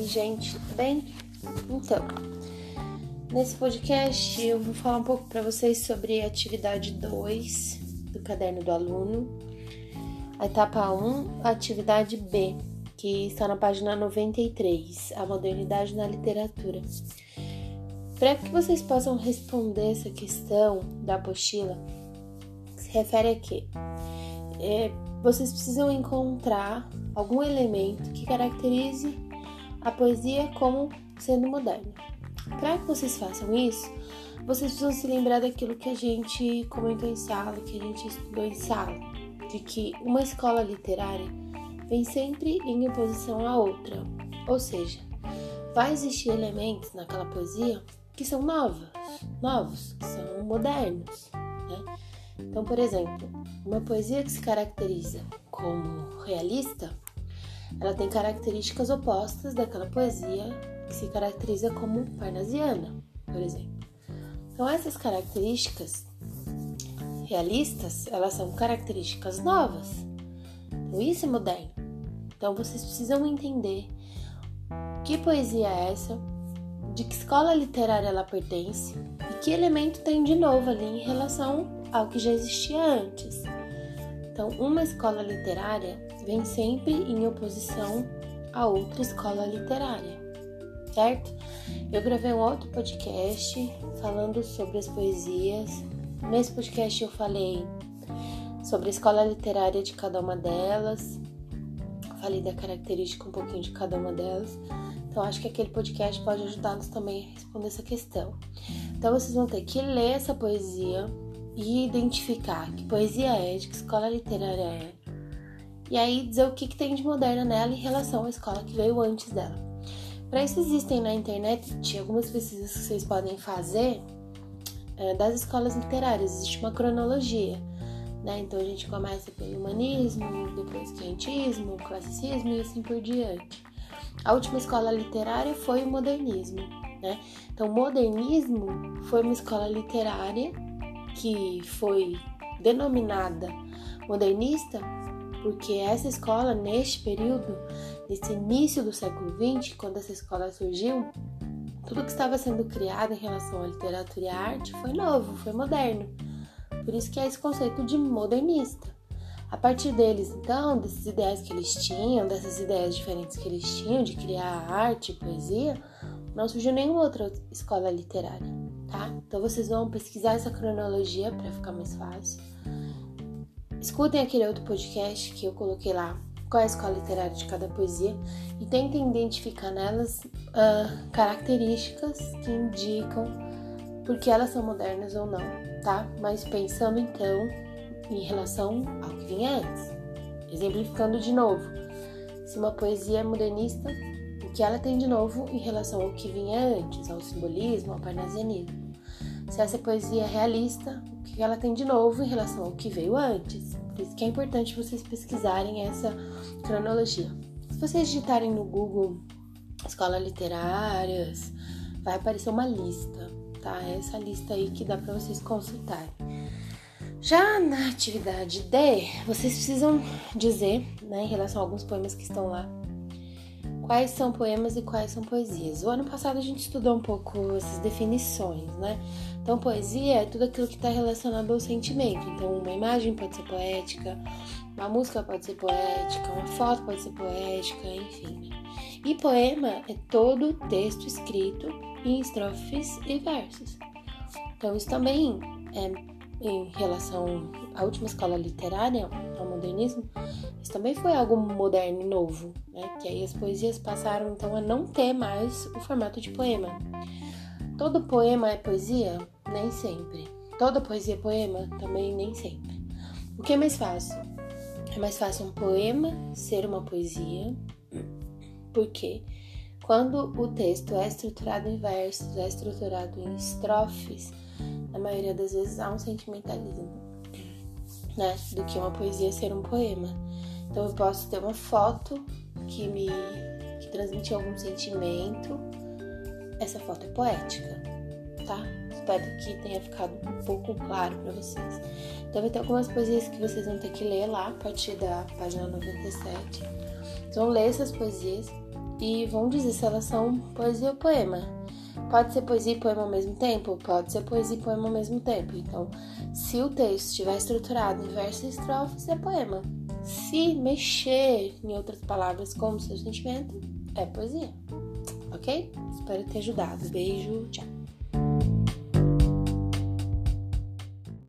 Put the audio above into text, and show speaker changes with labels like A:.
A: aí, gente, tudo bem? Então, nesse podcast eu vou falar um pouco para vocês sobre a atividade 2 do caderno do aluno, a etapa 1, a atividade B, que está na página 93, a modernidade na literatura. Para que vocês possam responder essa questão da apostila, se refere a quê? É, vocês precisam encontrar algum elemento que caracterize a poesia como sendo moderna. Para que vocês façam isso, vocês precisam se lembrar daquilo que a gente comentou em sala, que a gente estudou em sala, de que uma escola literária vem sempre em oposição à outra, ou seja, vai existir elementos naquela poesia que são novos, novos, que são modernos, né? Então, por exemplo, uma poesia que se caracteriza como realista, ela tem características opostas daquela poesia que se caracteriza como parnasiana, por exemplo. Então, essas características realistas, elas são características novas. Então, isso é moderno. Então, vocês precisam entender que poesia é essa, de que escola literária ela pertence e que elemento tem de novo ali em relação ao que já existia antes. Então, uma escola literária vem sempre em oposição a outra escola literária, certo? Eu gravei um outro podcast falando sobre as poesias. Nesse podcast eu falei sobre a escola literária de cada uma delas, falei da característica um pouquinho de cada uma delas. Então, acho que aquele podcast pode ajudá-los também a responder essa questão. Então, vocês vão ter que ler essa poesia e identificar que poesia é, de que escola literária é, e aí dizer o que, que tem de moderna nela em relação à escola que veio antes dela. Para isso existem na internet algumas pesquisas que vocês podem fazer é, das escolas literárias, existe uma cronologia. Né? Então a gente começa pelo humanismo, depois quientismo, classicismo e assim por diante. A última escola literária foi o modernismo. Né? Então, o modernismo foi uma escola literária que foi denominada modernista porque essa escola, neste período, nesse início do século XX, quando essa escola surgiu, tudo que estava sendo criado em relação à literatura e à arte foi novo, foi moderno. Por isso que é esse conceito de modernista. A partir deles, então, desses ideais que eles tinham, dessas ideias diferentes que eles tinham de criar arte poesia, não surgiu nenhuma outra escola literária, tá? Então vocês vão pesquisar essa cronologia para ficar mais fácil. Escutem aquele outro podcast que eu coloquei lá, qual é a escola literária de cada poesia, e tentem identificar nelas uh, características que indicam porque elas são modernas ou não, tá? Mas pensando então em relação ao que vinha antes. Exemplificando de novo, se uma poesia é modernista, o que ela tem de novo em relação ao que vinha antes, ao simbolismo, ao parnasianismo. Se essa poesia é realista, o que ela tem de novo em relação ao que veio antes. Por isso que é importante vocês pesquisarem essa cronologia. Se vocês digitarem no Google escola literárias, vai aparecer uma lista, tá? É essa lista aí que dá para vocês consultarem. Já na atividade D, vocês precisam dizer, né, em relação a alguns poemas que estão lá, quais são poemas e quais são poesias. O ano passado a gente estudou um pouco essas definições, né? Então, poesia é tudo aquilo que está relacionado ao sentimento. Então, uma imagem pode ser poética, uma música pode ser poética, uma foto pode ser poética, enfim. Né? E poema é todo texto escrito em estrofes e versos. Então, isso também é em relação à última escola literária, ao modernismo, isso também foi algo moderno e novo, né? Que aí as poesias passaram então a não ter mais o formato de poema. Todo poema é poesia? Nem sempre. Toda poesia é poema? Também nem sempre. O que é mais fácil? É mais fácil um poema ser uma poesia, porque quando o texto é estruturado em versos, é estruturado em estrofes, na maioria das vezes há um sentimentalismo, né? Do que uma poesia ser um poema. Então eu posso ter uma foto que me que transmite algum sentimento. Essa foto é poética, tá? Espero que tenha ficado um pouco claro para vocês. Então vai ter algumas poesias que vocês vão ter que ler lá a partir da página 97. Então ler essas poesias e vão dizer se elas são poesia ou poema. Pode ser poesia e poema ao mesmo tempo? Pode ser poesia e poema ao mesmo tempo. Então, se o texto estiver estruturado em versos e estrofes, é poema. Se mexer, em outras palavras, como seu sentimento, é poesia. Ok? Espero ter ajudado. Beijo, tchau.